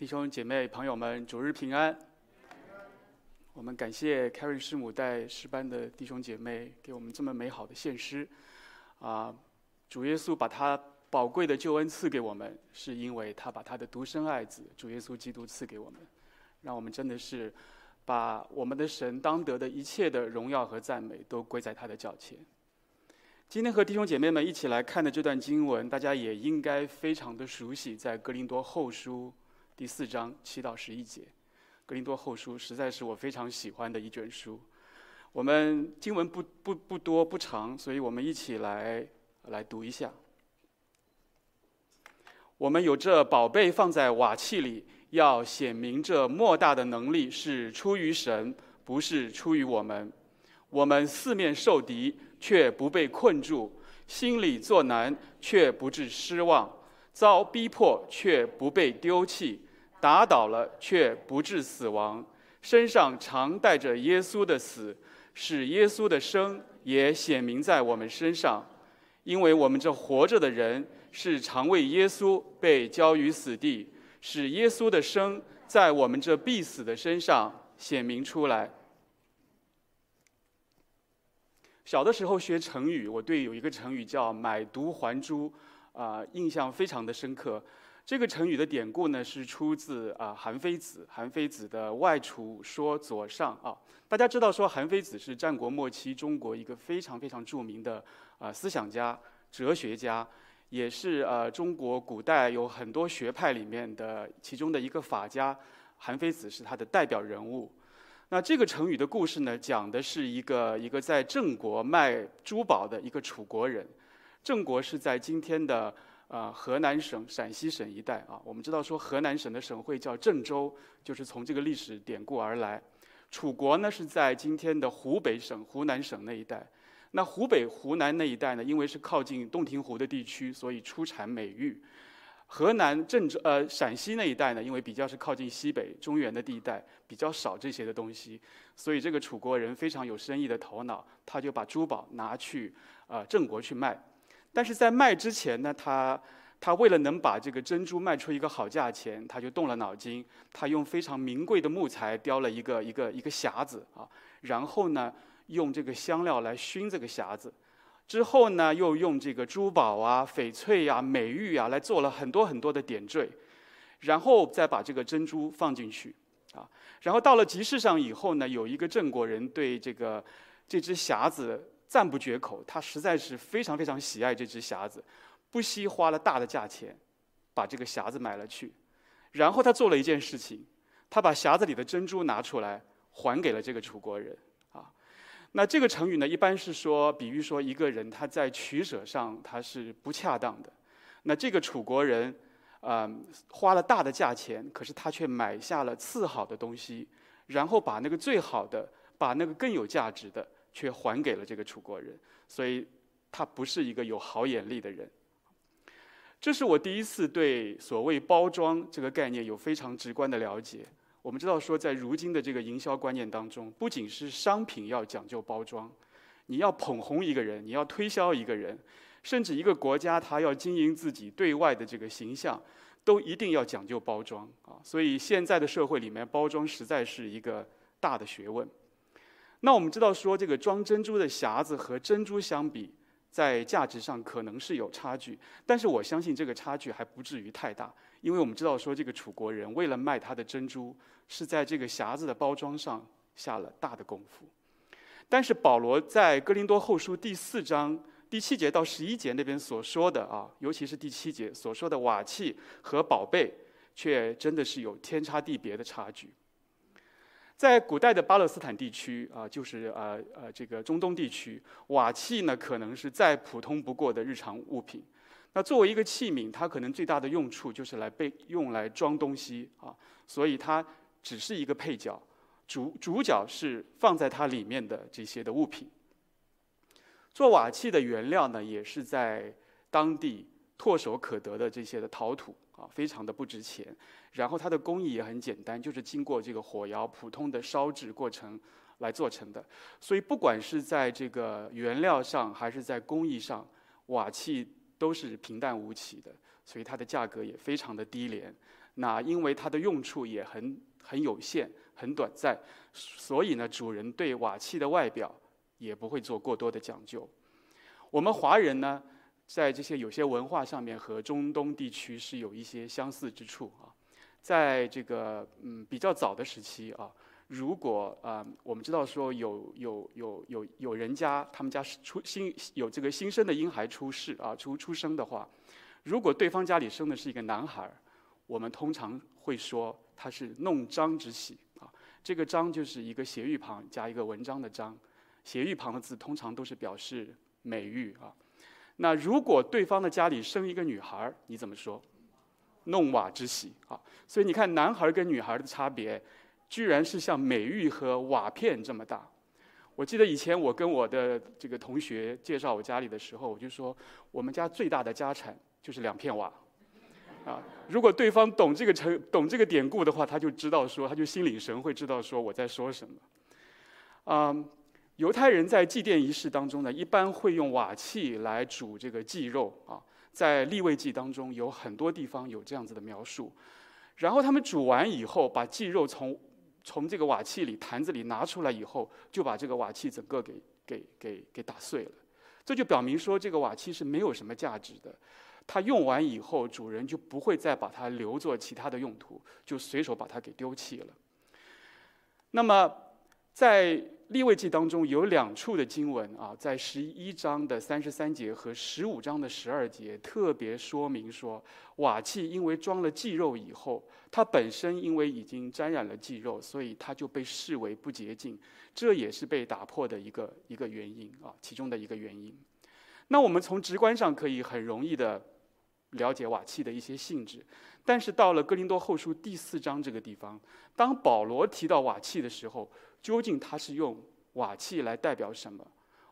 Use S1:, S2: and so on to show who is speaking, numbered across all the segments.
S1: 弟兄姐妹、朋友们，主日平安。我们感谢 Karen 师母带诗班的弟兄姐妹给我们这么美好的献诗。啊，主耶稣把他宝贵的救恩赐给我们，是因为他把他的独生爱子主耶稣基督赐给我们，让我们真的是把我们的神当得的一切的荣耀和赞美都归在他的脚前。今天和弟兄姐妹们一起来看的这段经文，大家也应该非常的熟悉，在哥林多后书。第四章七到十一节，《格林多后书》实在是我非常喜欢的一卷书。我们经文不不不多不长，所以我们一起来来读一下。我们有这宝贝放在瓦器里，要显明这莫大的能力是出于神，不是出于我们。我们四面受敌，却不被困住；心里作难，却不致失望；遭逼迫，却不被丢弃。打倒了却不致死亡，身上常带着耶稣的死，使耶稣的生也显明在我们身上。因为我们这活着的人是常为耶稣被交于死地，使耶稣的生在我们这必死的身上显明出来。小的时候学成语，我对有一个成语叫“买椟还珠”，啊，印象非常的深刻。这个成语的典故呢，是出自啊韩非子，韩非子的《外储说左上》啊。大家知道说韩非子是战国末期中国一个非常非常著名的啊思想家、哲学家，也是呃中国古代有很多学派里面的其中的一个法家。韩非子是他的代表人物。那这个成语的故事呢，讲的是一个一个在郑国卖珠宝的一个楚国人。郑国是在今天的。啊，河南省、陕西省一带啊，我们知道说河南省的省会叫郑州，就是从这个历史典故而来。楚国呢是在今天的湖北省、湖南省那一带。那湖北、湖南那一带呢，因为是靠近洞庭湖的地区，所以出产美玉。河南郑州呃陕西那一带呢，因为比较是靠近西北中原的地带，比较少这些的东西，所以这个楚国人非常有生意的头脑，他就把珠宝拿去啊郑国去卖。但是在卖之前呢，他他为了能把这个珍珠卖出一个好价钱，他就动了脑筋。他用非常名贵的木材雕了一个一个一个匣子啊，然后呢，用这个香料来熏这个匣子，之后呢，又用这个珠宝啊、翡翠呀、啊、美玉啊来做了很多很多的点缀，然后再把这个珍珠放进去啊。然后到了集市上以后呢，有一个郑国人对这个这只匣子。赞不绝口，他实在是非常非常喜爱这只匣子，不惜花了大的价钱，把这个匣子买了去。然后他做了一件事情，他把匣子里的珍珠拿出来，还给了这个楚国人。啊，那这个成语呢，一般是说，比喻说一个人他在取舍上他是不恰当的。那这个楚国人，嗯，花了大的价钱，可是他却买下了次好的东西，然后把那个最好的，把那个更有价值的。却还给了这个楚国人，所以他不是一个有好眼力的人。这是我第一次对所谓包装这个概念有非常直观的了解。我们知道说，在如今的这个营销观念当中，不仅是商品要讲究包装，你要捧红一个人，你要推销一个人，甚至一个国家它要经营自己对外的这个形象，都一定要讲究包装啊。所以现在的社会里面，包装实在是一个大的学问。那我们知道说，这个装珍珠的匣子和珍珠相比，在价值上可能是有差距，但是我相信这个差距还不至于太大，因为我们知道说，这个楚国人为了卖他的珍珠，是在这个匣子的包装上下了大的功夫。但是保罗在哥林多后书第四章第七节到十一节那边所说的啊，尤其是第七节所说的瓦器和宝贝，却真的是有天差地别的差距。在古代的巴勒斯坦地区啊，就是呃呃这个中东地区，瓦器呢可能是再普通不过的日常物品。那作为一个器皿，它可能最大的用处就是来被用来装东西啊，所以它只是一个配角，主主角是放在它里面的这些的物品。做瓦器的原料呢，也是在当地唾手可得的这些的陶土。啊，非常的不值钱，然后它的工艺也很简单，就是经过这个火窑普通的烧制过程来做成的。所以不管是在这个原料上，还是在工艺上，瓦器都是平淡无奇的，所以它的价格也非常的低廉。那因为它的用处也很很有限、很短暂，所以呢，主人对瓦器的外表也不会做过多的讲究。我们华人呢，在这些有些文化上面和中东地区是有一些相似之处啊。在这个嗯比较早的时期啊，如果啊、我们知道说有有有有有人家他们家出新有这个新生的婴孩出世啊出出生的话，如果对方家里生的是一个男孩，我们通常会说他是弄璋之喜啊。这个璋就是一个斜玉旁加一个文章的章，斜玉旁的字通常都是表示美玉啊。那如果对方的家里生一个女孩，你怎么说？弄瓦之喜啊。所以你看，男孩跟女孩的差别，居然是像美玉和瓦片这么大。我记得以前我跟我的这个同学介绍我家里的时候，我就说我们家最大的家产就是两片瓦。啊，如果对方懂这个成懂这个典故的话，他就知道说，他就心领神会，知道说我在说什么。嗯，犹太人在祭奠仪式当中呢，一般会用瓦器来煮这个祭肉啊，在利未记当中有很多地方有这样子的描述。然后他们煮完以后，把祭肉从从这个瓦器里坛子里拿出来以后，就把这个瓦器整个给给给给打碎了。这就表明说，这个瓦器是没有什么价值的。它用完以后，主人就不会再把它留作其他的用途，就随手把它给丢弃了。那么，在利未记当中有两处的经文啊，在十一章的三十三节和十五章的十二节，特别说明说，瓦器因为装了祭肉以后，它本身因为已经沾染了祭肉，所以它就被视为不洁净，这也是被打破的一个一个原因啊，其中的一个原因。那我们从直观上可以很容易的了解瓦器的一些性质，但是到了哥林多后书第四章这个地方，当保罗提到瓦器的时候，究竟它是用瓦器来代表什么？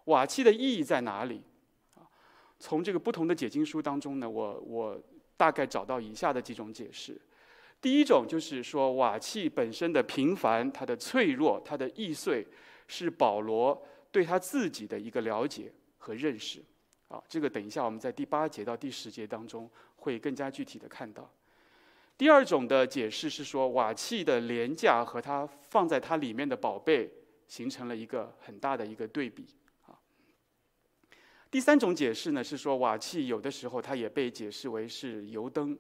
S1: 瓦器的意义在哪里？啊，从这个不同的解经书当中呢，我我大概找到以下的几种解释。第一种就是说，瓦器本身的平凡、它的脆弱、它的易碎，是保罗对他自己的一个了解和认识。啊，这个等一下我们在第八节到第十节当中会更加具体的看到。第二种的解释是说，瓦器的廉价和它放在它里面的宝贝形成了一个很大的一个对比啊。第三种解释呢是说，瓦器有的时候它也被解释为是油灯，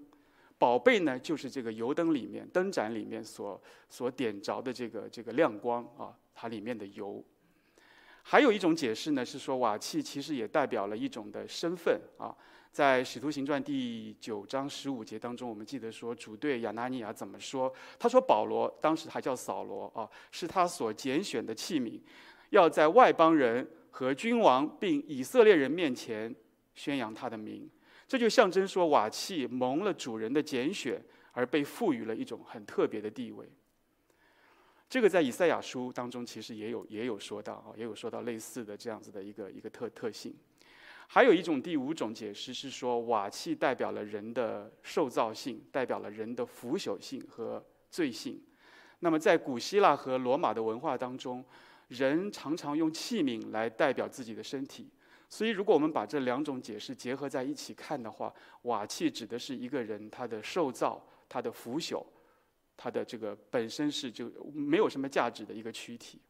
S1: 宝贝呢就是这个油灯里面灯盏里面所所点着的这个这个亮光啊，它里面的油。还有一种解释呢是说，瓦器其实也代表了一种的身份啊。在《使徒行传》第九章十五节当中，我们记得说，主对亚拿尼亚怎么说？他说：“保罗当时还叫扫罗啊，是他所拣选的器皿，要在外邦人和君王并以色列人面前宣扬他的名。”这就象征说，瓦器蒙了主人的拣选，而被赋予了一种很特别的地位。这个在以赛亚书当中其实也有也有说到啊，也有说到类似的这样子的一个一个特特性。还有一种第五种解释是说，瓦器代表了人的受造性，代表了人的腐朽性和罪性。那么在古希腊和罗马的文化当中，人常常用器皿来代表自己的身体。所以，如果我们把这两种解释结合在一起看的话，瓦器指的是一个人他的受造、他的腐朽、他的这个本身是就没有什么价值的一个躯体。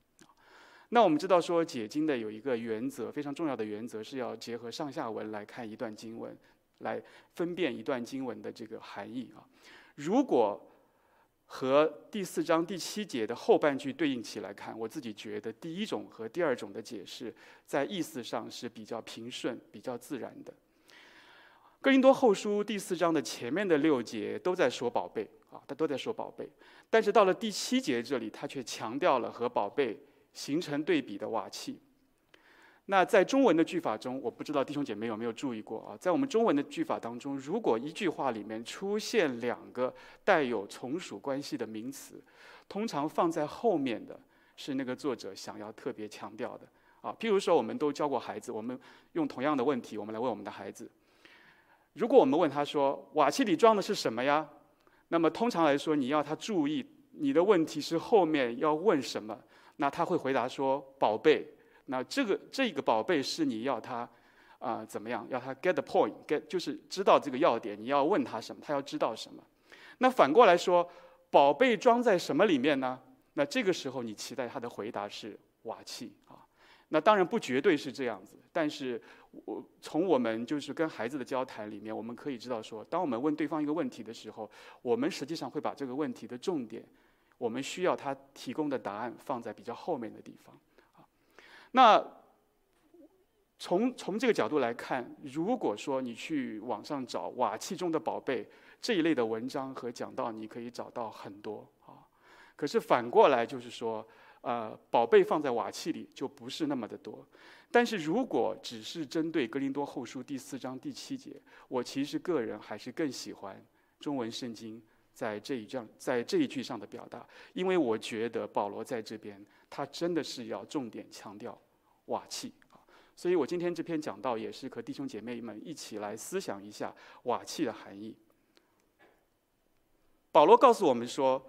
S1: 那我们知道说解经的有一个原则，非常重要的原则是要结合上下文来看一段经文，来分辨一段经文的这个含义啊。如果和第四章第七节的后半句对应起来看，我自己觉得第一种和第二种的解释在意思上是比较平顺、比较自然的。哥林多后书第四章的前面的六节都在说宝贝啊，他都在说宝贝，但是到了第七节这里，他却强调了和宝贝。形成对比的瓦器。那在中文的句法中，我不知道弟兄姐妹有没有注意过啊？在我们中文的句法当中，如果一句话里面出现两个带有从属关系的名词，通常放在后面的是那个作者想要特别强调的啊。譬如说，我们都教过孩子，我们用同样的问题，我们来问我们的孩子：如果我们问他说，瓦器里装的是什么呀？那么通常来说，你要他注意，你的问题是后面要问什么？那他会回答说：“宝贝。”那这个这个宝贝是你要他啊、怎么样？要他 get the point，get 就是知道这个要点。你要问他什么，他要知道什么。那反过来说，宝贝装在什么里面呢？那这个时候你期待他的回答是瓦器啊。那当然不绝对是这样子，但是我从我们就是跟孩子的交谈里面，我们可以知道说，当我们问对方一个问题的时候，我们实际上会把这个问题的重点，我们需要他提供的答案放在比较后面的地方啊。那从从这个角度来看，如果说你去网上找瓦器中的宝贝这一类的文章和讲道，你可以找到很多啊。可是反过来就是说。呃，宝贝放在瓦器里就不是那么的多，但是如果只是针对格林多后书第四章第七节，我其实个人还是更喜欢中文圣经在这一章在这一句上的表达，因为我觉得保罗在这边他真的是要重点强调瓦器啊，所以我今天这篇讲道也是和弟兄姐妹们一起来思想一下瓦器的含义。保罗告诉我们说。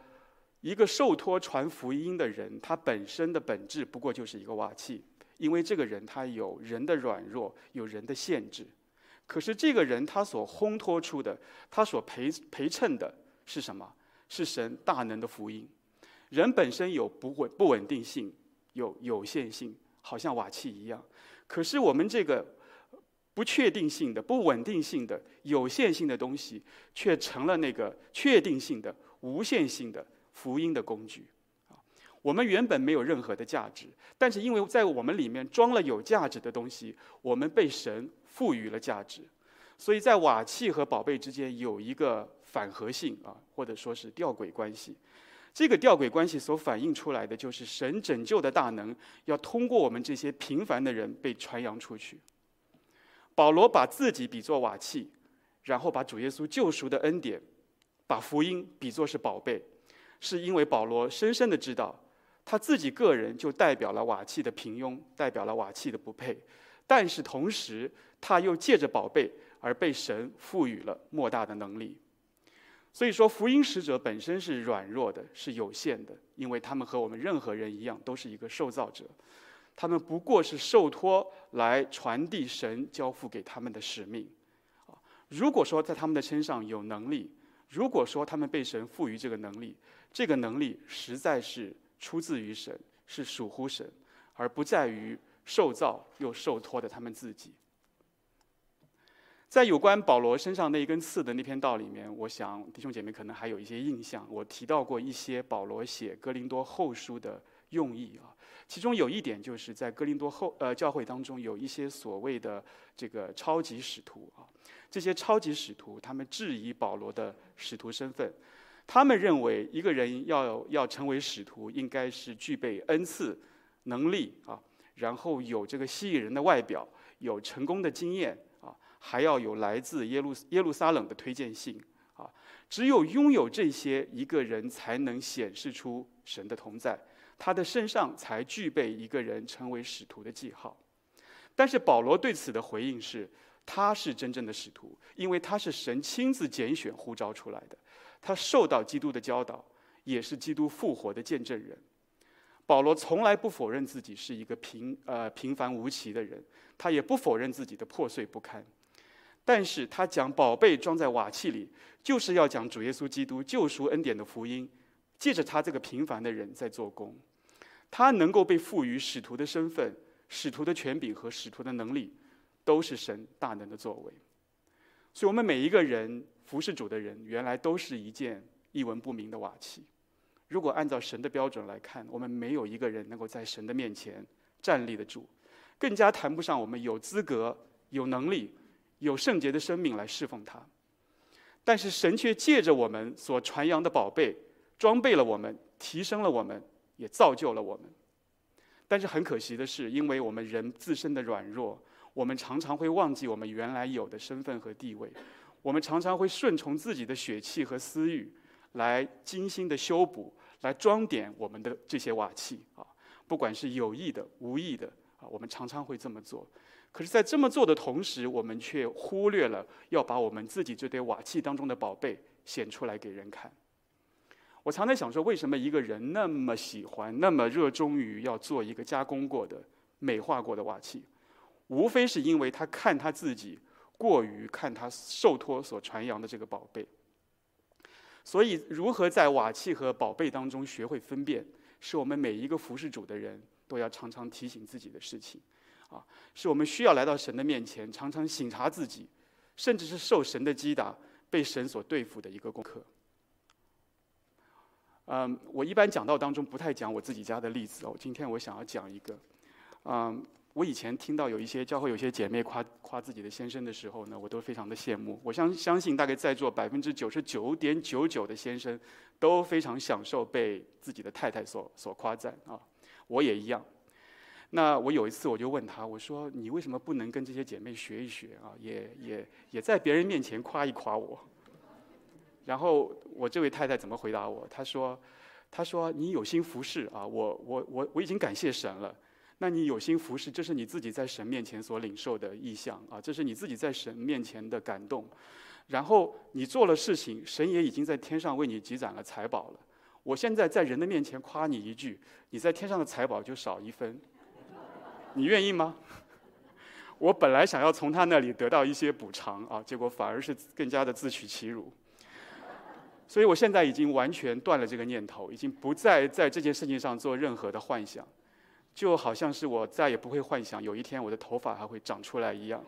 S1: 一个受托传福音的人，他本身的本质不过就是一个瓦器，因为这个人他有人的软弱，有人的限制。可是这个人他所烘托出的，他所陪陪衬的是什么？是神大能的福音。人本身有不稳不稳定性，有有限性，好像瓦器一样。可是我们这个不确定性的、不稳定性的、有限性的东西，却成了那个确定性的、无限性的。福音的工具，我们原本没有任何的价值，但是因为在我们里面装了有价值的东西，我们被神赋予了价值，所以在瓦器和宝贝之间有一个反合性啊，或者说是吊诡关系。这个吊诡关系所反映出来的就是神拯救的大能要通过我们这些平凡的人被传扬出去。保罗把自己比作瓦器，然后把主耶稣救赎的恩典，把福音比作是宝贝。是因为保罗深深的知道，他自己个人就代表了瓦器的平庸，代表了瓦器的不配，但是同时他又借着宝贝而被神赋予了莫大的能力。所以说，福音使者本身是软弱的，是有限的，因为他们和我们任何人一样，都是一个受造者，他们不过是受托来传递神交付给他们的使命。如果说在他们的身上有能力，如果说他们被神赋予这个能力，这个能力实在是出自于神，是属乎神，而不在于受造又受托的他们自己。在有关保罗身上那一根刺的那篇道里面，我想弟兄姐妹可能还有一些印象。我提到过一些保罗写哥林多后书的用意啊，其中有一点就是在哥林多后呃教会当中有一些所谓的这个超级使徒啊，这些超级使徒他们质疑保罗的使徒身份。他们认为一个人要要成为使徒，应该是具备恩赐、能力啊，然后有这个吸引人的外表，有成功的经验，还要有来自耶路耶路撒冷的推荐信啊。只有拥有这些，一个人才能显示出神的同在，他的身上才具备一个人成为使徒的记号。但是保罗对此的回应是，他是真正的使徒，因为他是神亲自拣选呼召出来的。他受到基督的教导，也是基督复活的见证人。保罗从来不否认自己是一个平呃平凡无奇的人，他也不否认自己的破碎不堪。但是他讲宝贝装在瓦器里，就是要讲主耶稣基督救赎恩典的福音，借着他这个平凡的人在做工。他能够被赋予使徒的身份、使徒的权柄和使徒的能力，都是神大能的作为。所以，我们每一个人。服侍主的人，原来都是一件一文不名的瓦器。如果按照神的标准来看，我们没有一个人能够在神的面前站立得住，更加谈不上我们有资格、有能力、有圣洁的生命来侍奉他。但是神却借着我们所传扬的宝贝，装备了我们，提升了我们，也造就了我们。但是很可惜的是，因为我们人自身的软弱，我们常常会忘记我们原来有的身份和地位。我们常常会顺从自己的血气和私欲，来精心的修补，来装点我们的这些瓦器啊，不管是有意的、无意的啊，我们常常会这么做。可是，在这么做的同时，我们却忽略了要把我们自己这堆瓦器当中的宝贝显出来给人看。我常在想说，为什么一个人那么喜欢、那么热衷于要做一个加工过的、美化过的瓦器？无非是因为他看他自己。过于看他受托所传扬的这个宝贝，所以，如何在瓦器和宝贝当中学会分辨，是我们每一个服侍主的人都要常常提醒自己的事情，啊，是我们需要来到神的面前，常常省察自己，甚至是受神的击打，被神所对付的一个功课。嗯，我一般讲道当中不太讲我自己家的例子哦，今天我想要讲一个，嗯。我以前听到有一些教会有些姐妹夸夸自己的先生的时候呢，我都非常的羡慕。我相相信大概在座百分之九十九点九九的先生都非常享受被自己的太太所所夸赞啊，我也一样。那我有一次我就问他，我说你为什么不能跟这些姐妹学一学啊？也也也在别人面前夸一夸我。然后我这位太太怎么回答我？她说，她说你有心服侍啊，我我我我已经感谢神了。那你有心服侍，这是你自己在神面前所领受的意向啊，这是你自己在神面前的感动。然后你做了事情，神也已经在天上为你积攒了财宝了。我现在在人的面前夸你一句，你在天上的财宝就少一分。你愿意吗？我本来想要从他那里得到一些补偿啊，结果反而是更加的自取其辱。所以我现在已经完全断了这个念头，已经不再在这件事情上做任何的幻想。就好像是我再也不会幻想有一天我的头发还会长出来一样。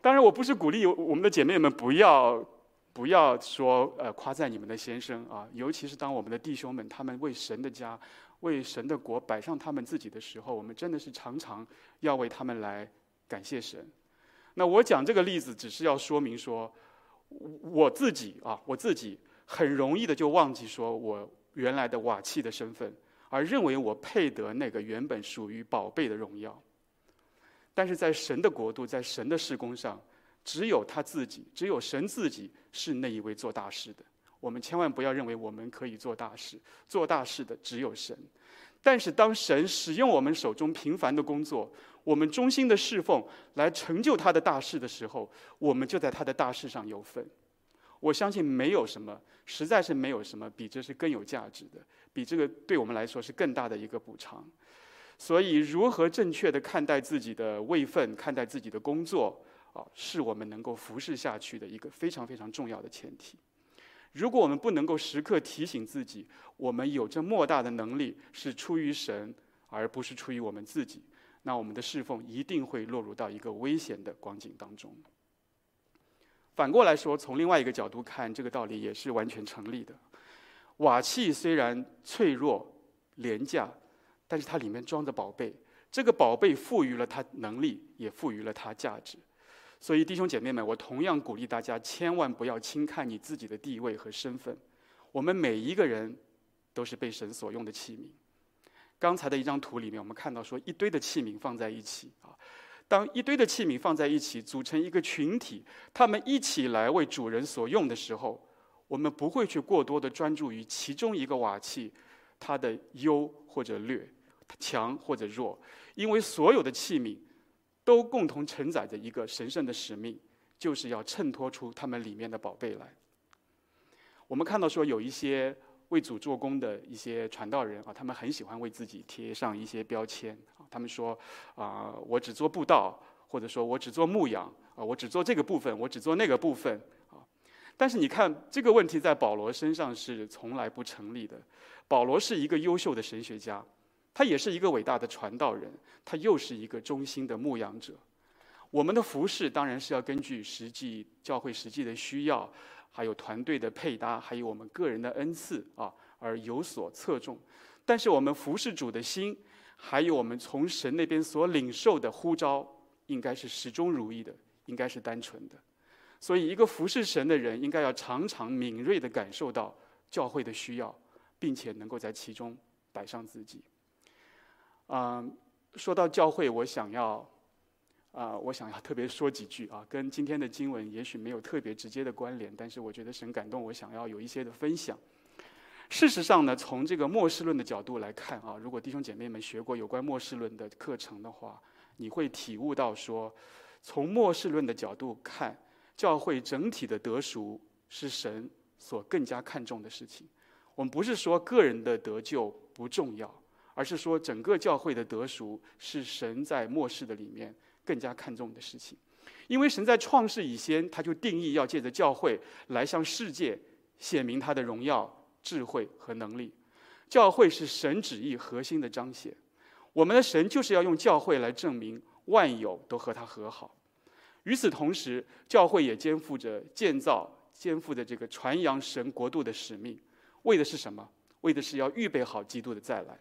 S1: 当然，我不是鼓励我们的姐妹们不要不要说呃夸赞你们的先生啊，尤其是当我们的弟兄们他们为神的家、为神的国摆上他们自己的时候，我们真的是常常要为他们来感谢神。那我讲这个例子，只是要说明说，我自己啊，我自己很容易的就忘记说我原来的瓦器的身份。而认为我配得那个原本属于宝贝的荣耀，但是在神的国度，在神的事工上，只有他自己，只有神自己是那一位做大事的。我们千万不要认为我们可以做大事，做大事的只有神。但是当神使用我们手中平凡的工作，我们忠心的侍奉来成就他的大事的时候，我们就在他的大事上有份。我相信没有什么，实在是没有什么比这是更有价值的。比这个对我们来说是更大的一个补偿，所以如何正确的看待自己的位分，看待自己的工作啊，是我们能够服侍下去的一个非常非常重要的前提。如果我们不能够时刻提醒自己，我们有着莫大的能力是出于神，而不是出于我们自己，那我们的侍奉一定会落入到一个危险的光景当中。反过来说，从另外一个角度看，这个道理也是完全成立的。瓦器虽然脆弱、廉价，但是它里面装着宝贝。这个宝贝赋予了它能力，也赋予了它价值。所以弟兄姐妹们，我同样鼓励大家，千万不要轻看你自己的地位和身份。我们每一个人都是被神所用的器皿。刚才的一张图里面，我们看到说一堆的器皿放在一起啊，当一堆的器皿放在一起，组成一个群体，他们一起来为主人所用的时候。我们不会去过多的专注于其中一个瓦器，它的优或者劣，强或者弱，因为所有的器皿都共同承载着一个神圣的使命，就是要衬托出他们里面的宝贝来。我们看到说有一些为主做工的一些传道人啊，他们很喜欢为自己贴上一些标签啊，他们说啊，我只做布道，或者说我只做牧养啊，我只做这个部分，我只做那个部分。但是你看这个问题在保罗身上是从来不成立的。保罗是一个优秀的神学家，他也是一个伟大的传道人，他又是一个忠心的牧养者。我们的服饰当然是要根据实际教会实际的需要，还有团队的配搭，还有我们个人的恩赐啊而有所侧重。但是我们服事主的心，还有我们从神那边所领受的呼召，应该是始终如一的，应该是单纯的。所以，一个服侍神的人，应该要常常敏锐地感受到教会的需要，并且能够在其中摆上自己。嗯，说到教会，我想要啊，我想要特别说几句啊，跟今天的经文也许没有特别直接的关联，但是我觉得神感动我，想要有一些的分享。事实上呢，从这个末世论的角度来看啊，如果弟兄姐妹们学过有关末世论的课程的话，你会体悟到说，从末世论的角度看。教会整体的得赎是神所更加看重的事情。我们不是说个人的得救不重要，而是说整个教会的得赎是神在末世的里面更加看重的事情。因为神在创世以前，他就定义要借着教会来向世界显明他的荣耀、智慧和能力。教会是神旨意核心的彰显。我们的神就是要用教会来证明万有都和他和好。与此同时，教会也肩负着建造、肩负着这个传扬神国度的使命。为的是什么？为的是要预备好基督的再来。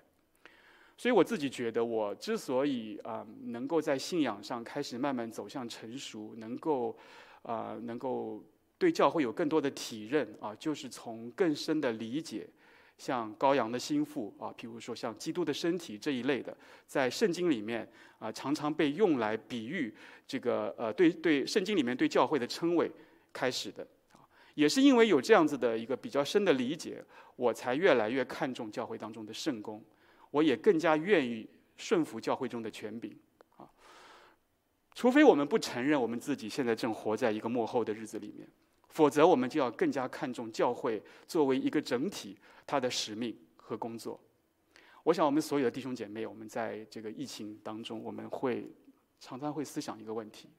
S1: 所以我自己觉得，我之所以啊能够在信仰上开始慢慢走向成熟，能够啊能够对教会有更多的体认啊，就是从更深的理解，像羔羊的心腹啊，譬如说像基督的身体这一类的，在圣经里面啊常常被用来比喻这个呃对对圣经里面对教会的称谓开始的，也是因为有这样子的一个比较深的理解，我才越来越看重教会当中的圣工。我也更加愿意顺服教会中的权柄，啊，除非我们不承认我们自己现在正活在一个幕后的日子里面，否则我们就要更加看重教会作为一个整体它的使命和工作。我想我们所有的弟兄姐妹，我们在这个疫情当中，我们会常常会思想一个问题：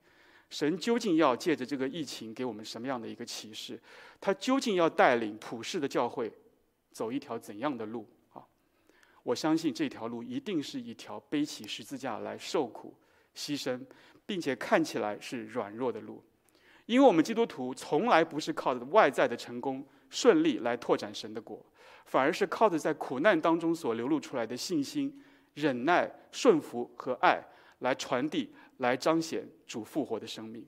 S1: 神究竟要借着这个疫情给我们什么样的一个启示？他究竟要带领普世的教会走一条怎样的路？我相信这条路一定是一条背起十字架来受苦、牺牲，并且看起来是软弱的路，因为我们基督徒从来不是靠着外在的成功、顺利来拓展神的国，反而是靠着在苦难当中所流露出来的信心、忍耐、顺服和爱来传递、来彰显主复活的生命。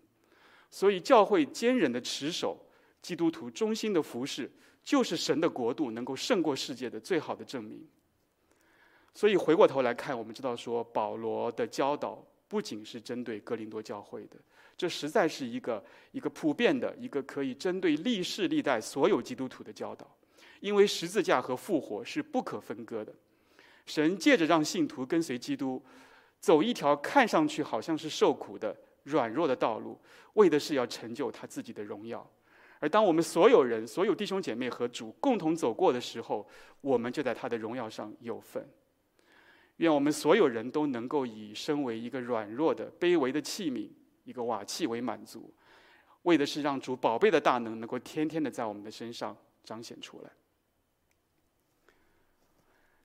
S1: 所以，教会坚忍的持守、基督徒忠心的服侍，就是神的国度能够胜过世界的最好的证明。所以回过头来看，我们知道说，保罗的教导不仅是针对哥林多教会的，这实在是一个一个普遍的一个可以针对历世历代所有基督徒的教导。因为十字架和复活是不可分割的。神借着让信徒跟随基督，走一条看上去好像是受苦的软弱的道路，为的是要成就他自己的荣耀。而当我们所有人、所有弟兄姐妹和主共同走过的时候，我们就在他的荣耀上有份。愿我们所有人都能够以身为一个软弱的、卑微的器皿，一个瓦器为满足，为的是让主宝贝的大能能够天天的在我们的身上彰显出来。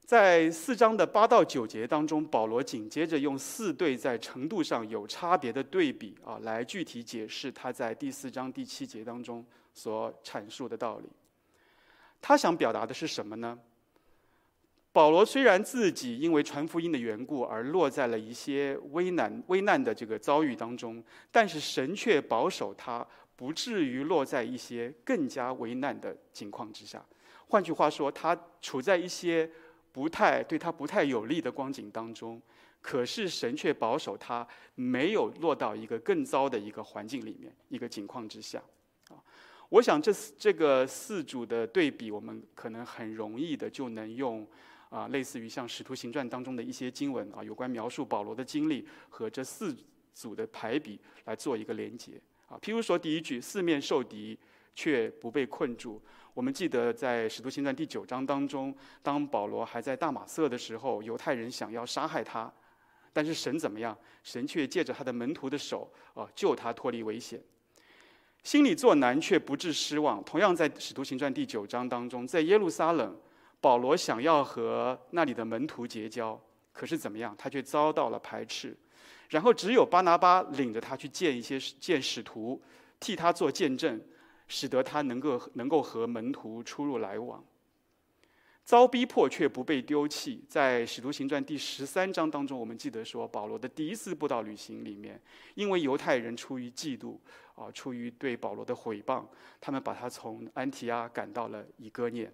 S1: 在四章的八到九节当中，保罗紧接着用四对在程度上有差别的对比啊，来具体解释他在第四章第七节当中所阐述的道理。他想表达的是什么呢？保罗虽然自己因为传福音的缘故而落在了一些危难危难的这个遭遇当中，但是神却保守他不至于落在一些更加危难的境况之下。换句话说，他处在一些不太对他不太有利的光景当中，可是神却保守他没有落到一个更糟的一个环境里面，一个境况之下。啊，我想这这个四组的对比，我们可能很容易的就能用。啊，类似于像《使徒行传》当中的一些经文啊，有关描述保罗的经历和这四组的排比来做一个连接啊。譬如说第一句“四面受敌却不被困住”，我们记得在《使徒行传》第九章当中，当保罗还在大马色的时候，犹太人想要杀害他，但是神怎么样？神却借着他的门徒的手啊，救他脱离危险。心里作难却不致失望。同样在《使徒行传》第九章当中，在耶路撒冷。保罗想要和那里的门徒结交，可是怎么样？他却遭到了排斥。然后只有巴拿巴领着他去见一些见使徒，替他做见证，使得他能够能够和门徒出入来往。遭逼迫却不被丢弃。在《使徒行传》第十三章当中，我们记得说，保罗的第一次布道旅行里面，因为犹太人出于嫉妒啊，出于对保罗的毁谤，他们把他从安提阿赶到了以哥念。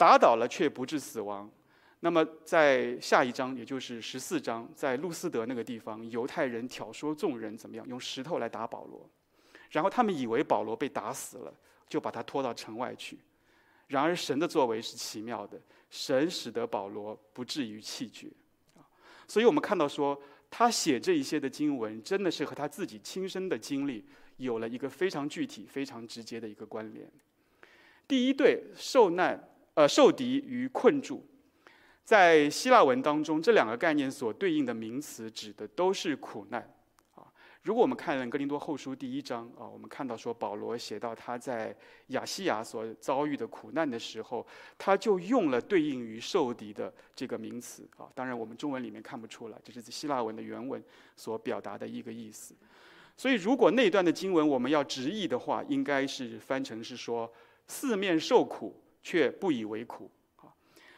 S1: 打倒了却不致死亡。那么在下一章，也就是十四章，在路斯德那个地方，犹太人挑唆众人怎么样？用石头来打保罗，然后他们以为保罗被打死了，就把他拖到城外去。然而神的作为是奇妙的，神使得保罗不至于气绝。所以我们看到说，他写这一些的经文，真的是和他自己亲身的经历有了一个非常具体、非常直接的一个关联。第一对受难。呃，受敌与困住，在希腊文当中，这两个概念所对应的名词指的都是苦难，啊。如果我们看了《哥林多后书》第一章啊，我们看到说保罗写到他在亚细亚所遭遇的苦难的时候，他就用了对应于受敌的这个名词啊。当然，我们中文里面看不出来，这是希腊文的原文所表达的一个意思。所以，如果那段的经文我们要直译的话，应该是翻成是说四面受苦却不以为苦。啊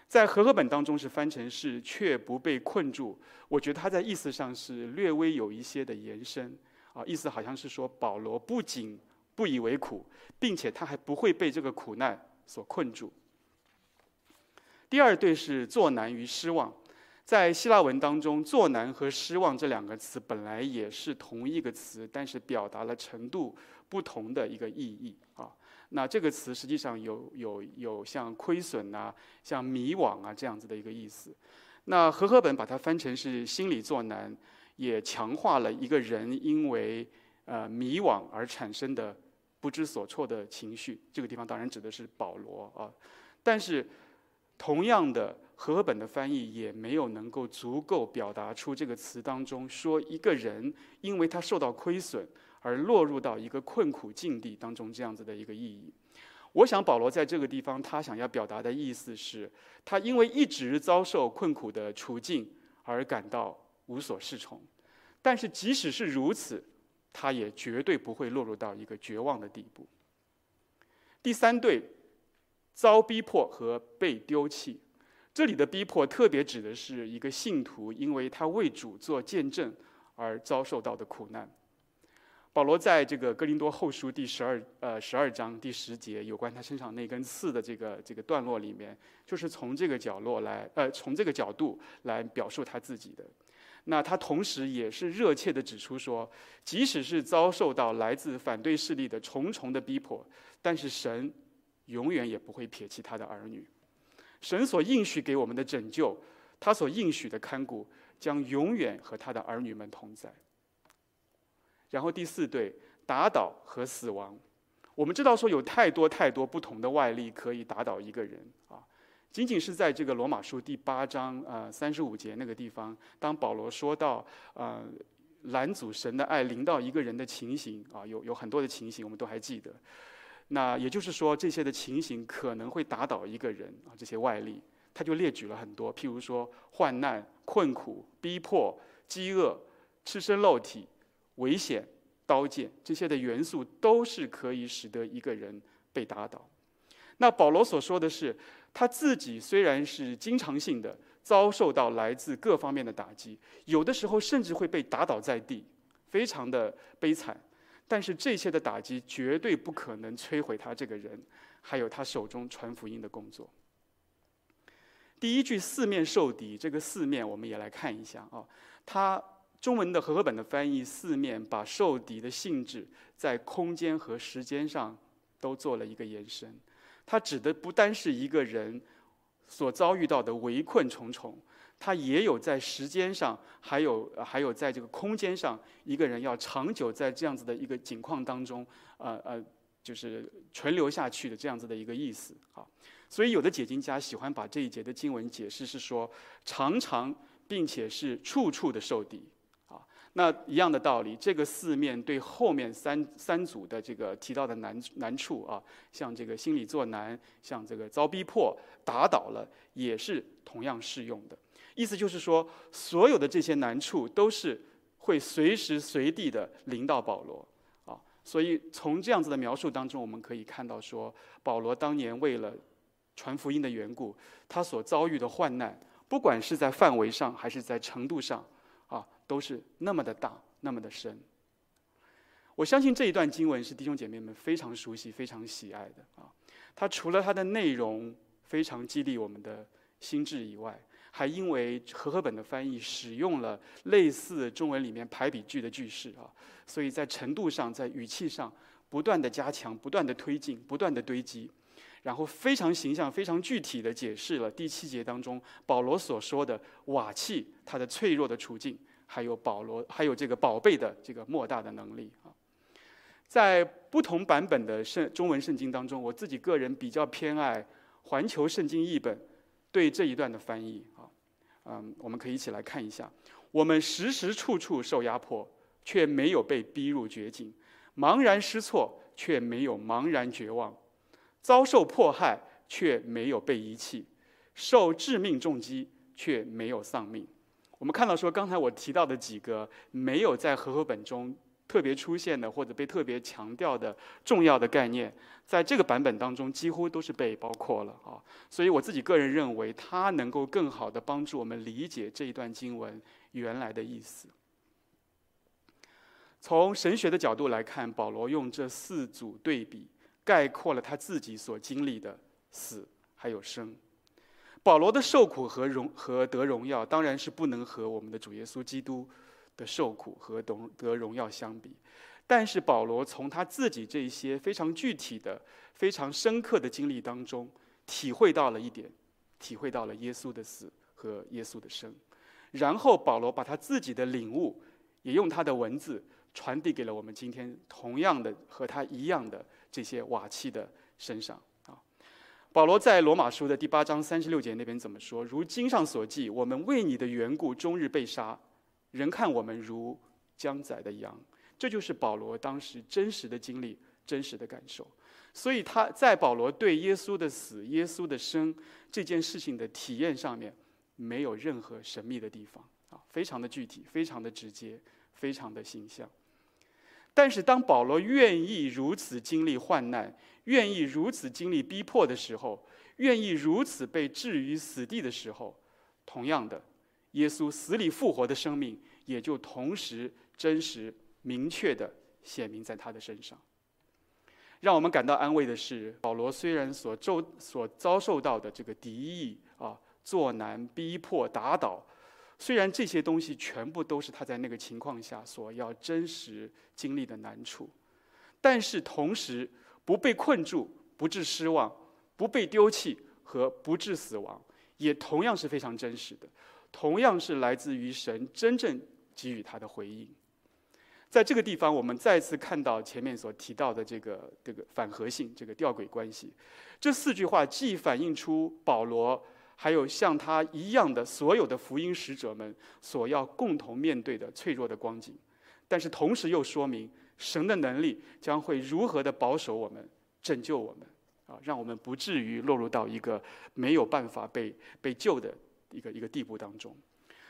S1: 在和合本当中是翻成是却不被困住，我觉得他在意思上是略微有一些的延伸啊，意思好像是说保罗不仅不以为苦，并且他还不会被这个苦难所困住。第二对是作难与失望，在希腊文当中，作难和失望这两个词本来也是同一个词，但是表达了程度不同的一个意义啊。那这个词实际上有有有像亏损啊、像迷惘啊这样子的一个意思。那和合本把它翻成是心理作难，也强化了一个人因为呃迷惘而产生的不知所措的情绪。这个地方当然指的是保罗啊，但是同样的和合本的翻译也没有能够足够表达出这个词当中说一个人因为他受到亏损。而落入到一个困苦境地当中，这样子的一个意义。我想保罗在这个地方，他想要表达的意思是，他因为一直遭受困苦的处境而感到无所适从。但是即使是如此，他也绝对不会落入到一个绝望的地步。第三对，遭逼迫和被丢弃。这里的逼迫特别指的是一个信徒，因为他为主做见证而遭受到的苦难。保罗在这个哥林多后书第十二呃十二章第十节有关他身上那根刺的这个这个段落里面，就是从这个角落来呃从这个角度来表述他自己的。那他同时也是热切地指出说，即使是遭受到来自反对势力的重重的逼迫，但是神永远也不会撇弃他的儿女。神所应许给我们的拯救，他所应许的看顾，将永远和他的儿女们同在。然后第四对打倒和死亡，我们知道说有太多太多不同的外力可以打倒一个人啊，仅仅是在这个罗马书第八章呃三十五节那个地方，当保罗说到呃拦阻神的爱临到一个人的情形啊，有有很多的情形我们都还记得，那也就是说这些的情形可能会打倒一个人啊，这些外力他就列举了很多，譬如说患难、困苦、逼迫、饥饿、赤身露体。危险、刀剑这些的元素都是可以使得一个人被打倒。那保罗所说的是，他自己虽然是经常性的遭受到来自各方面的打击，有的时候甚至会被打倒在地，非常的悲惨。但是这些的打击绝对不可能摧毁他这个人，还有他手中传福音的工作。第一句“四面受敌”，这个“四面”我们也来看一下啊，他。中文的和合本的翻译，四面把受敌的性质在空间和时间上都做了一个延伸。它指的不单是一个人所遭遇到的围困重重，它也有在时间上，还有还有在这个空间上，一个人要长久在这样子的一个境况当中，呃呃，就是存留下去的这样子的一个意思啊。所以有的解经家喜欢把这一节的经文解释是说，常常并且是处处的受敌。那一样的道理，这个四面对后面三三组的这个提到的难难处啊，像这个心里作难，像这个遭逼迫、打倒了，也是同样适用的。意思就是说，所有的这些难处都是会随时随地的临到保罗啊。所以从这样子的描述当中，我们可以看到说，保罗当年为了传福音的缘故，他所遭遇的患难，不管是在范围上还是在程度上。都是那么的大，那么的深。我相信这一段经文是弟兄姐妹们非常熟悉、非常喜爱的啊。它除了它的内容非常激励我们的心智以外，还因为和合本的翻译使用了类似中文里面排比句的句式啊，所以在程度上、在语气上不断的加强、不断的推进、不断的堆积，然后非常形象、非常具体的解释了第七节当中保罗所说的瓦器它的脆弱的处境。还有保罗，还有这个宝贝的这个莫大的能力啊，在不同版本的圣中文圣经当中，我自己个人比较偏爱环球圣经译本对这一段的翻译啊，嗯，我们可以一起来看一下：我们时时处处受压迫，却没有被逼入绝境；茫然失措，却没有茫然绝望；遭受迫害，却没有被遗弃；受致命重击，却没有丧命。我们看到说，刚才我提到的几个没有在和合本中特别出现的，或者被特别强调的重要的概念，在这个版本当中几乎都是被包括了啊。所以我自己个人认为，它能够更好的帮助我们理解这一段经文原来的意思。从神学的角度来看，保罗用这四组对比，概括了他自己所经历的死还有生。保罗的受苦和荣和得荣耀，当然是不能和我们的主耶稣基督的受苦和得得荣耀相比。但是保罗从他自己这些非常具体的、非常深刻的经历当中，体会到了一点，体会到了耶稣的死和耶稣的生。然后保罗把他自己的领悟，也用他的文字传递给了我们今天同样的和他一样的这些瓦器的身上。保罗在罗马书的第八章三十六节那边怎么说？如经上所记，我们为你的缘故终日被杀，人看我们如将宰的羊。这就是保罗当时真实的经历、真实的感受。所以他在保罗对耶稣的死、耶稣的生这件事情的体验上面，没有任何神秘的地方啊，非常的具体，非常的直接，非常的形象。但是当保罗愿意如此经历患难，愿意如此经历逼迫的时候，愿意如此被置于死地的时候，同样的，耶稣死里复活的生命也就同时真实明确地显明在他的身上。让我们感到安慰的是，保罗虽然所受所遭受到的这个敌意啊、作难、逼迫、打倒，虽然这些东西全部都是他在那个情况下所要真实经历的难处，但是同时。不被困住，不致失望，不被丢弃和不致死亡，也同样是非常真实的，同样是来自于神真正给予他的回应。在这个地方，我们再次看到前面所提到的这个这个反合性，这个吊诡关系。这四句话既反映出保罗还有像他一样的所有的福音使者们所要共同面对的脆弱的光景，但是同时又说明。神的能力将会如何的保守我们、拯救我们啊，让我们不至于落入到一个没有办法被被救的一个一个地步当中。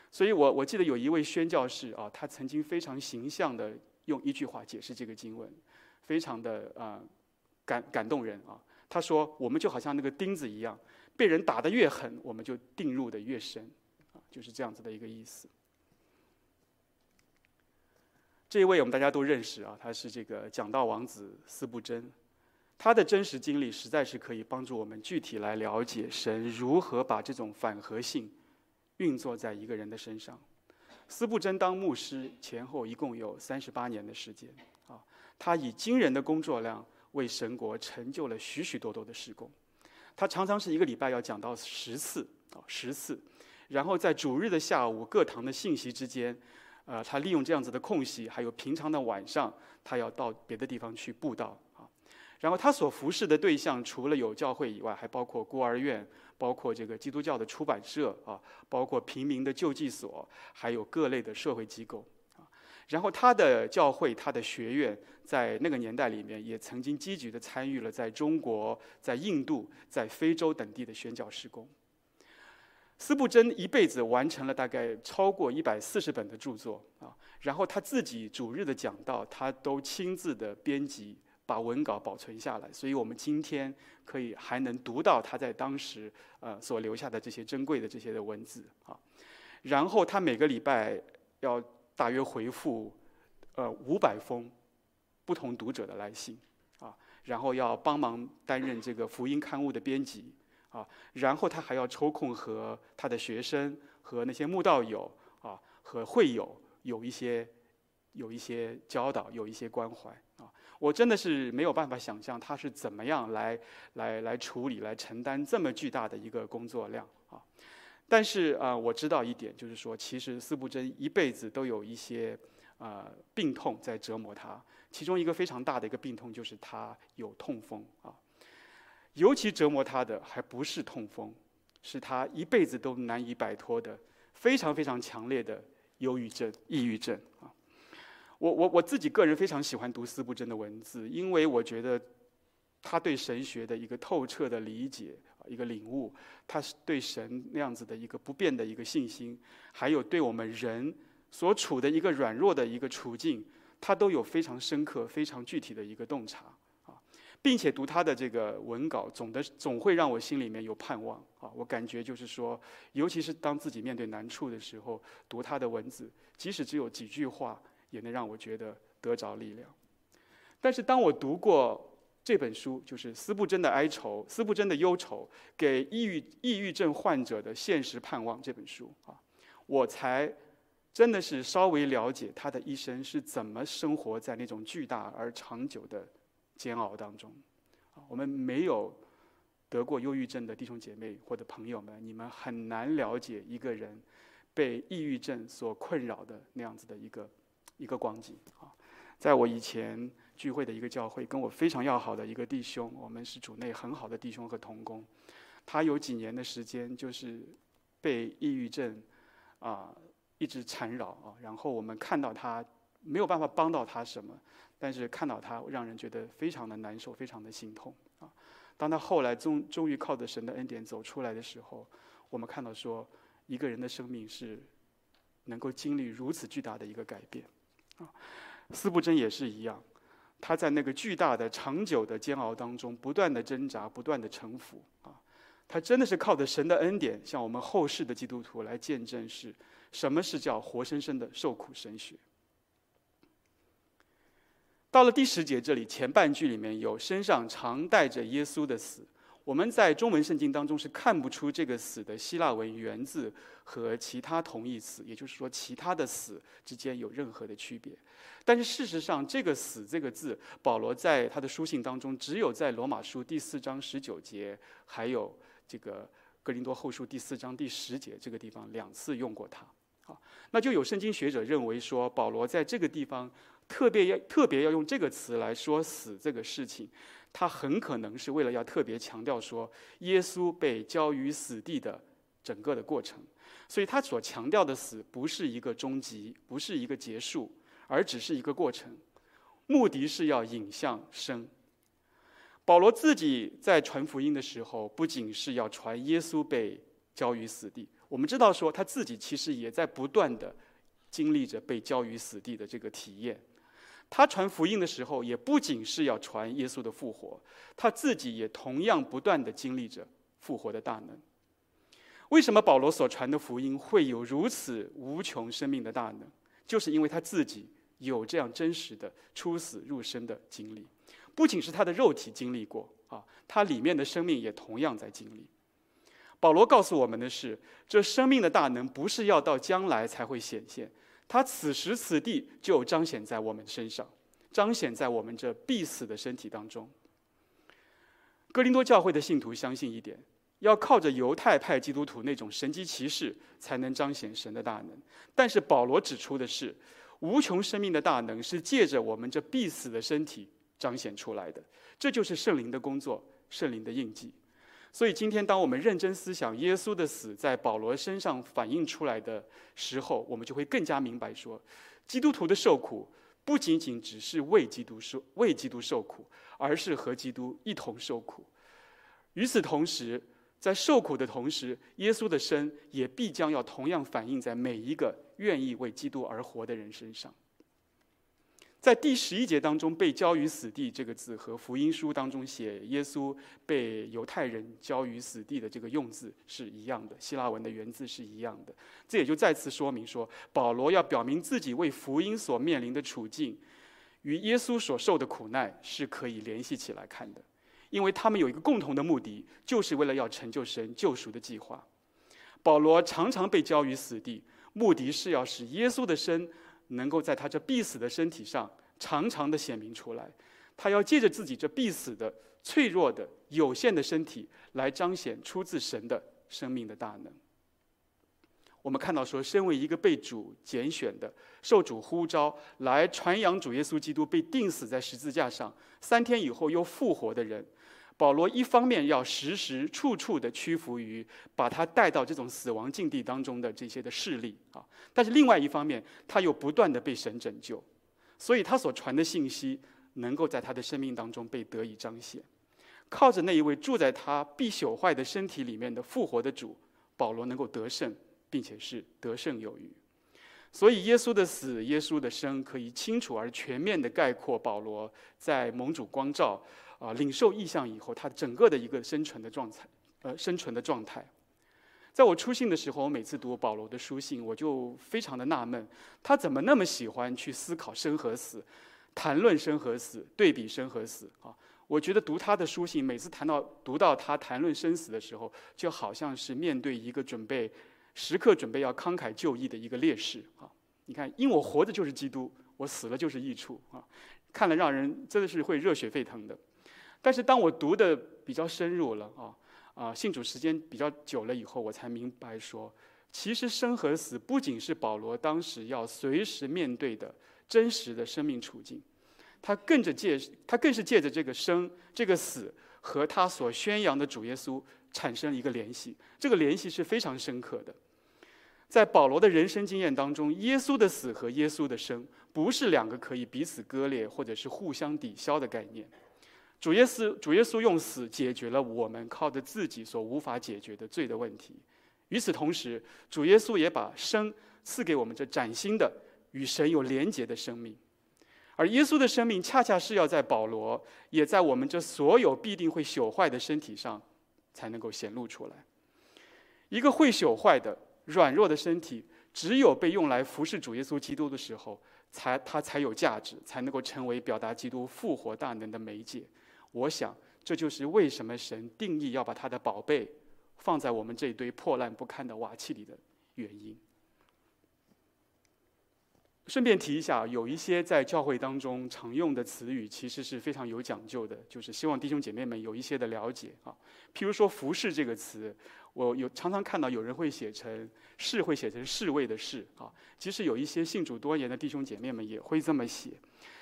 S1: 所以我我记得有一位宣教士啊，他曾经非常形象的用一句话解释这个经文，非常的啊感感动人啊。他说：“我们就好像那个钉子一样，被人打得越狠，我们就定入的越深啊，就是这样子的一个意思。”这一位我们大家都认识啊，他是这个讲道王子司布真，他的真实经历实在是可以帮助我们具体来了解神如何把这种反合性运作在一个人的身上。司布真当牧师前后一共有三十八年的时间啊，他以惊人的工作量为神国成就了许许多多的事工，他常常是一个礼拜要讲到十次啊，十次，然后在主日的下午各堂的信息之间。呃，他利用这样子的空隙，还有平常的晚上，他要到别的地方去布道啊。然后他所服侍的对象，除了有教会以外，还包括孤儿院，包括这个基督教的出版社啊，包括平民的救济所，还有各类的社会机构。然后他的教会、他的学院，在那个年代里面，也曾经积极的参与了在中国、在印度、在非洲等地的宣教事工。司布真一辈子完成了大概超过一百四十本的著作啊，然后他自己主日的讲道，他都亲自的编辑，把文稿保存下来，所以我们今天可以还能读到他在当时呃所留下的这些珍贵的这些的文字啊。然后他每个礼拜要大约回复呃五百封不同读者的来信啊，然后要帮忙担任这个福音刊物的编辑。啊，然后他还要抽空和他的学生、和那些慕道友啊、和会友有一些、有一些教导、有一些关怀啊。我真的是没有办法想象他是怎么样来、来、来处理、来承担这么巨大的一个工作量啊。但是啊，我知道一点，就是说，其实司布真一辈子都有一些啊病痛在折磨他，其中一个非常大的一个病痛就是他有痛风啊。尤其折磨他的还不是痛风，是他一辈子都难以摆脱的非常非常强烈的忧郁症、抑郁症啊！我我我自己个人非常喜欢读司布真的文字，因为我觉得他对神学的一个透彻的理解，一个领悟，他是对神那样子的一个不变的一个信心，还有对我们人所处的一个软弱的一个处境，他都有非常深刻、非常具体的一个洞察啊。并且读他的这个文稿，总的总会让我心里面有盼望啊！我感觉就是说，尤其是当自己面对难处的时候，读他的文字，即使只有几句话，也能让我觉得得着力量。但是当我读过这本书，就是斯布真的哀愁、斯布真的忧愁，给抑郁抑郁症患者的现实盼望这本书啊，我才真的是稍微了解他的一生是怎么生活在那种巨大而长久的。煎熬当中，啊，我们没有得过忧郁症的弟兄姐妹或者朋友们，你们很难了解一个人被抑郁症所困扰的那样子的一个一个光景啊。在我以前聚会的一个教会，跟我非常要好的一个弟兄，我们是主内很好的弟兄和同工，他有几年的时间就是被抑郁症啊一直缠绕啊，然后我们看到他没有办法帮到他什么。但是看到他，让人觉得非常的难受，非常的心痛啊！当他后来终终于靠着神的恩典走出来的时候，我们看到说，一个人的生命是能够经历如此巨大的一个改变啊！司布真也是一样，他在那个巨大的、长久的煎熬当中，不断的挣扎，不断的沉浮啊！他真的是靠着神的恩典，向我们后世的基督徒来见证是什么是叫活生生的受苦神学。到了第十节这里，前半句里面有“身上常带着耶稣的死”，我们在中文圣经当中是看不出这个“死”的希腊文原字和其他同义词，也就是说，其他的“死”之间有任何的区别。但是事实上，这个“死”这个字，保罗在他的书信当中，只有在罗马书第四章十九节，还有这个哥林多后书第四章第十节这个地方两次用过它。好，那就有圣经学者认为说，保罗在这个地方。特别要特别要用这个词来说死这个事情，他很可能是为了要特别强调说耶稣被交于死地的整个的过程，所以他所强调的死不是一个终极，不是一个结束，而只是一个过程，目的是要引向生。保罗自己在传福音的时候，不仅是要传耶稣被交于死地，我们知道说他自己其实也在不断的经历着被交于死地的这个体验。他传福音的时候，也不仅是要传耶稣的复活，他自己也同样不断地经历着复活的大能。为什么保罗所传的福音会有如此无穷生命的大能？就是因为他自己有这样真实的出死入生的经历，不仅是他的肉体经历过啊，他里面的生命也同样在经历。保罗告诉我们的是，这生命的大能不是要到将来才会显现。他此时此地就彰显在我们身上，彰显在我们这必死的身体当中。哥林多教会的信徒相信一点，要靠着犹太派基督徒那种神迹奇事才能彰显神的大能。但是保罗指出的是，无穷生命的大能是借着我们这必死的身体彰显出来的，这就是圣灵的工作，圣灵的印记。所以今天，当我们认真思想耶稣的死在保罗身上反映出来的时候，我们就会更加明白说，基督徒的受苦不仅仅只是为基督受为基督受苦，而是和基督一同受苦。与此同时，在受苦的同时，耶稣的生也必将要同样反映在每一个愿意为基督而活的人身上。在第十一节当中，“被交于死地”这个字和福音书当中写耶稣被犹太人交于死地的这个用字是一样的，希腊文的原字是一样的。这也就再次说明说，保罗要表明自己为福音所面临的处境，与耶稣所受的苦难是可以联系起来看的，因为他们有一个共同的目的，就是为了要成就神救赎的计划。保罗常常被交于死地，目的是要使耶稣的身。能够在他这必死的身体上常常的显明出来，他要借着自己这必死的、脆弱的、有限的身体，来彰显出自神的生命的大能。我们看到说，身为一个被主拣选的、受主呼召来传扬主耶稣基督被钉死在十字架上，三天以后又复活的人。保罗一方面要时时处处的屈服于把他带到这种死亡境地当中的这些的势力啊，但是另外一方面，他又不断的被神拯救，所以他所传的信息能够在他的生命当中被得以彰显。靠着那一位住在他必朽坏的身体里面的复活的主，保罗能够得胜，并且是得胜有余。所以，耶稣的死、耶稣的生，可以清楚而全面地概括保罗在蒙主光照啊、领受异象以后，他整个的一个生存的状态，呃，生存的状态。在我出信的时候，我每次读保罗的书信，我就非常的纳闷，他怎么那么喜欢去思考生和死，谈论生和死，对比生和死啊？我觉得读他的书信，每次谈到读到他谈论生死的时候，就好像是面对一个准备。时刻准备要慷慨就义的一个烈士啊！你看，因我活着就是基督，我死了就是益处啊！看了让人真的是会热血沸腾的。但是当我读的比较深入了啊啊，信主时间比较久了以后，我才明白说，其实生和死不仅是保罗当时要随时面对的真实的生命处境，他更着借他更是借着这个生这个死和他所宣扬的主耶稣产生一个联系，这个联系是非常深刻的。在保罗的人生经验当中，耶稣的死和耶稣的生不是两个可以彼此割裂或者是互相抵消的概念。主耶稣，主耶稣用死解决了我们靠着自己所无法解决的罪的问题。与此同时，主耶稣也把生赐给我们这崭新的与神有连结的生命。而耶稣的生命恰恰是要在保罗，也在我们这所有必定会朽坏的身体上才能够显露出来。一个会朽坏的。软弱的身体，只有被用来服侍主耶稣基督的时候，才它才有价值，才能够成为表达基督复活大能的媒介。我想，这就是为什么神定义要把他的宝贝放在我们这一堆破烂不堪的瓦器里的原因。顺便提一下，有一些在教会当中常用的词语，其实是非常有讲究的，就是希望弟兄姐妹们有一些的了解啊。譬如说“服侍”这个词。我有常常看到有人会写成“侍”，会写成“侍卫”的“侍”啊。其实有一些信主多年的弟兄姐妹们也会这么写，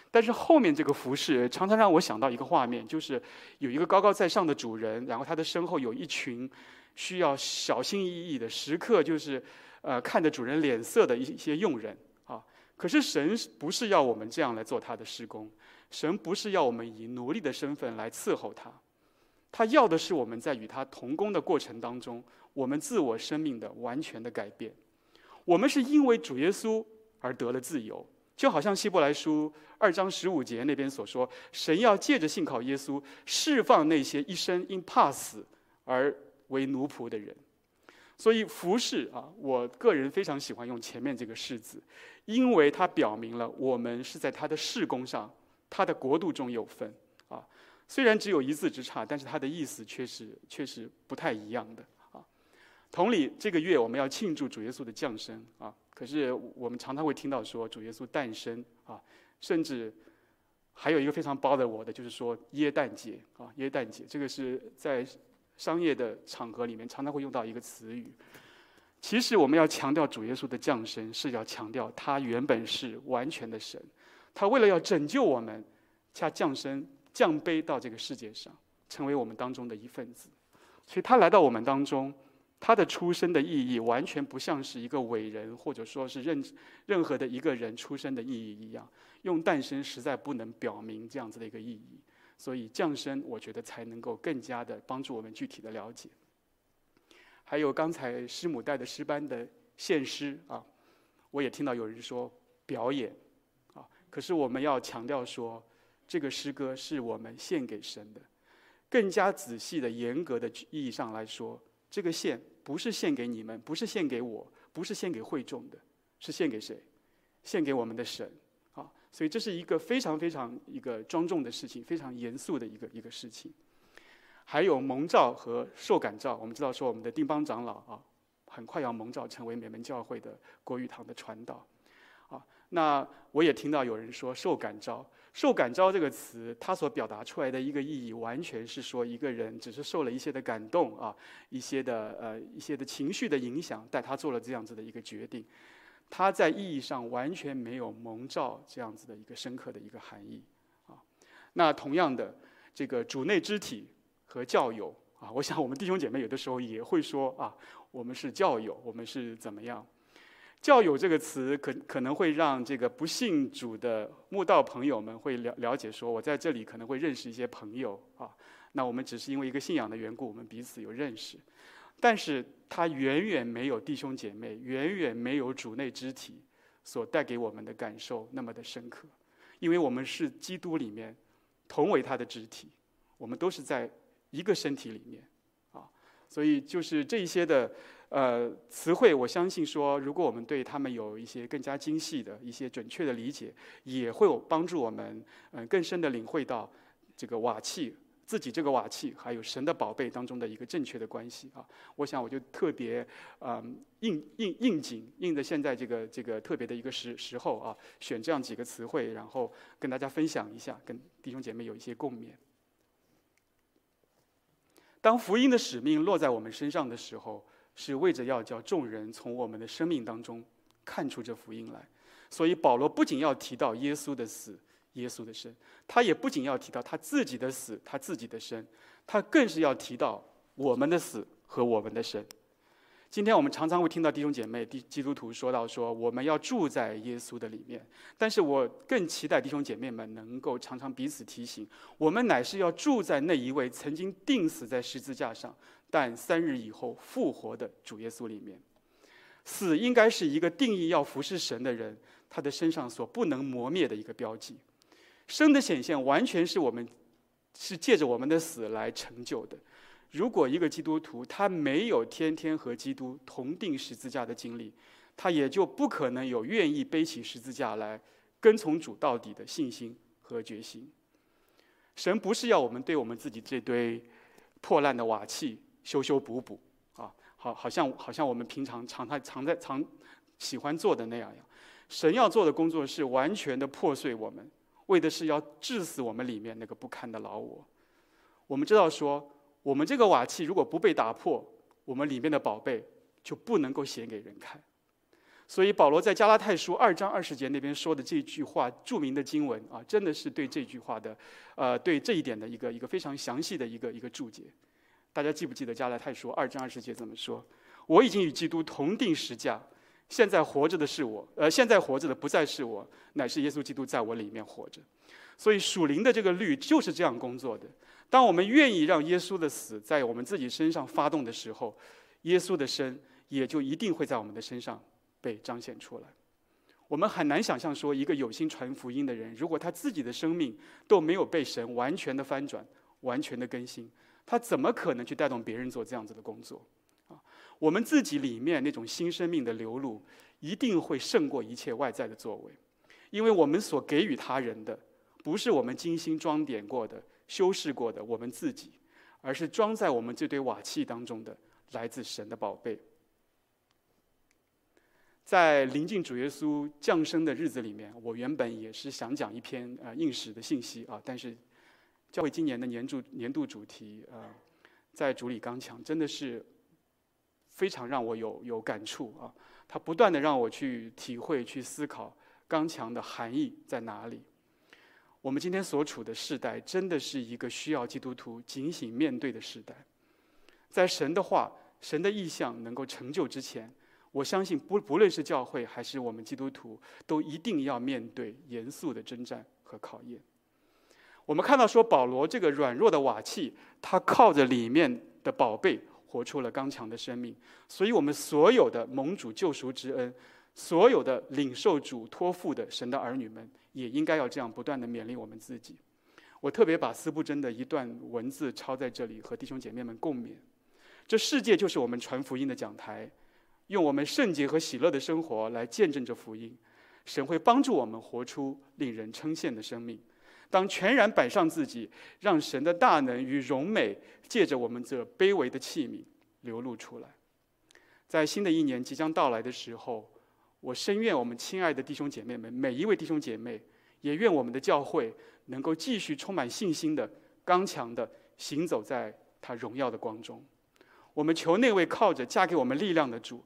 S1: 但是后面这个“服饰”常常让我想到一个画面，就是有一个高高在上的主人，然后他的身后有一群需要小心翼翼的时刻，就是呃看着主人脸色的一些佣人啊。可是神不是要我们这样来做他的施工，神不是要我们以奴隶的身份来伺候他。他要的是我们在与他同工的过程当中，我们自我生命的完全的改变。我们是因为主耶稣而得了自由，就好像希伯来书二章十五节那边所说，神要借着信靠耶稣，释放那些一生因怕死而为奴仆的人。所以服侍啊，我个人非常喜欢用前面这个“侍”字，因为它表明了我们是在他的事工上，他的国度中有份。虽然只有一字之差，但是它的意思却是却是不太一样的啊。同理，这个月我们要庆祝主耶稣的降生啊，可是我们常常会听到说主耶稣诞生啊，甚至还有一个非常包的我的，就是说耶诞节啊，耶诞节这个是在商业的场合里面常常会用到一个词语。其实我们要强调主耶稣的降生，是要强调他原本是完全的神，他为了要拯救我们，恰降生。降卑到这个世界上，成为我们当中的一份子，所以他来到我们当中，他的出生的意义完全不像是一个伟人或者说是任任何的一个人出生的意义一样，用诞生实在不能表明这样子的一个意义，所以降生我觉得才能够更加的帮助我们具体的了解。还有刚才师母带的诗班的献诗啊，我也听到有人说表演啊，可是我们要强调说。这个诗歌是我们献给神的，更加仔细的、严格的意义上来说，这个献不是献给你们，不是献给我，不是献给会众的，是献给谁？献给我们的神啊！所以这是一个非常非常一个庄重的事情，非常严肃的一个一个事情。还有蒙召和受感召，我们知道说我们的定邦长老啊，很快要蒙召成为美门教会的国语堂的传道啊。那我也听到有人说受感召。受感召这个词，它所表达出来的一个意义，完全是说一个人只是受了一些的感动啊，一些的呃一些的情绪的影响，带他做了这样子的一个决定。他在意义上完全没有蒙召这样子的一个深刻的一个含义啊。那同样的，这个主内肢体和教友啊，我想我们弟兄姐妹有的时候也会说啊，我们是教友，我们是怎么样？教友这个词可可能会让这个不信主的慕道朋友们会了了解说，我在这里可能会认识一些朋友啊。那我们只是因为一个信仰的缘故，我们彼此有认识，但是它远远没有弟兄姐妹，远远没有主内肢体所带给我们的感受那么的深刻，因为我们是基督里面同为他的肢体，我们都是在一个身体里面啊，所以就是这一些的呃词汇，我相信说，如果我们对他们有一些更加精细的一些准确的理解，也会有帮助我们嗯、更深的领会到这个瓦器。自己这个瓦器，还有神的宝贝当中的一个正确的关系啊，我想我就特别嗯应应应景，应的现在这个这个特别的一个时时候啊，选这样几个词汇，然后跟大家分享一下，跟弟兄姐妹有一些共勉。当福音的使命落在我们身上的时候，是为着要叫众人从我们的生命当中看出这福音来，所以保罗不仅要提到耶稣的死。耶稣的生，他也不仅要提到他自己的死，他自己的生，他更是要提到我们的死和我们的生。今天我们常常会听到弟兄姐妹、基基督徒说到说，我们要住在耶稣的里面。但是我更期待弟兄姐妹们能够常常彼此提醒，我们乃是要住在那一位曾经钉死在十字架上，但三日以后复活的主耶稣里面。死应该是一个定义要服侍神的人，他的身上所不能磨灭的一个标记。生的显现完全是我们是借着我们的死来成就的。如果一个基督徒他没有天天和基督同定十字架的经历，他也就不可能有愿意背起十字架来跟从主到底的信心和决心。神不是要我们对我们自己这堆破烂的瓦器修修补补啊，好，好像好像我们平常常在常在常喜欢做的那样样。神要做的工作是完全的破碎我们。为的是要治死我们里面那个不堪的老我。我们知道说，我们这个瓦器如果不被打破，我们里面的宝贝就不能够显给人看。所以保罗在加拉太书二章二十节那边说的这句话，著名的经文啊，真的是对这句话的，呃，对这一点的一个一个非常详细的一个一个注解。大家记不记得加拉太书二章二十节怎么说？我已经与基督同钉十架。现在活着的是我，呃，现在活着的不再是我，乃是耶稣基督在我里面活着。所以属灵的这个律就是这样工作的。当我们愿意让耶稣的死在我们自己身上发动的时候，耶稣的生也就一定会在我们的身上被彰显出来。我们很难想象说，一个有心传福音的人，如果他自己的生命都没有被神完全的翻转、完全的更新，他怎么可能去带动别人做这样子的工作？啊我们自己里面那种新生命的流露，一定会胜过一切外在的作为，因为我们所给予他人的，不是我们精心装点过的、修饰过的我们自己，而是装在我们这堆瓦器当中的来自神的宝贝。在临近主耶稣降生的日子里面，我原本也是想讲一篇呃应时的信息啊，但是教会今年的年主年度主题呃，在主里刚强，真的是。非常让我有有感触啊！他不断的让我去体会、去思考刚强的含义在哪里。我们今天所处的世代，真的是一个需要基督徒警醒面对的时代。在神的话、神的意象能够成就之前，我相信不不论是教会还是我们基督徒，都一定要面对严肃的征战和考验。我们看到说，保罗这个软弱的瓦器，他靠着里面的宝贝。活出了刚强的生命，所以，我们所有的蒙主救赎之恩，所有的领受主托付的神的儿女们，也应该要这样不断的勉励我们自己。我特别把司布真的一段文字抄在这里，和弟兄姐妹们共勉：这世界就是我们传福音的讲台，用我们圣洁和喜乐的生活来见证着福音，神会帮助我们活出令人称羡的生命。当全然摆上自己，让神的大能与荣美借着我们这卑微的器皿流露出来。在新的一年即将到来的时候，我深愿我们亲爱的弟兄姐妹们，每一位弟兄姐妹，也愿我们的教会能够继续充满信心的、刚强的行走在他荣耀的光中。我们求那位靠着嫁给我们力量的主，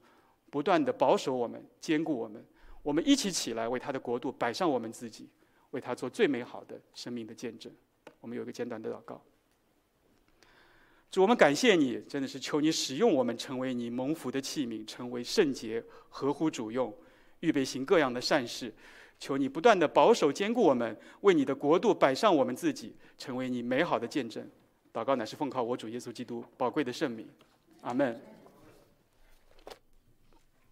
S1: 不断的保守我们、坚固我们。我们一起起来，为他的国度摆上我们自己。为他做最美好的生命的见证，我们有一个简短的祷告。主，我们感谢你，真的是求你使用我们，成为你蒙福的器皿，成为圣洁、合乎主用、预备行各样的善事。求你不断的保守坚固我们，为你的国度摆上我们自己，成为你美好的见证。祷告乃是奉靠我主耶稣基督宝贵的圣名，阿门。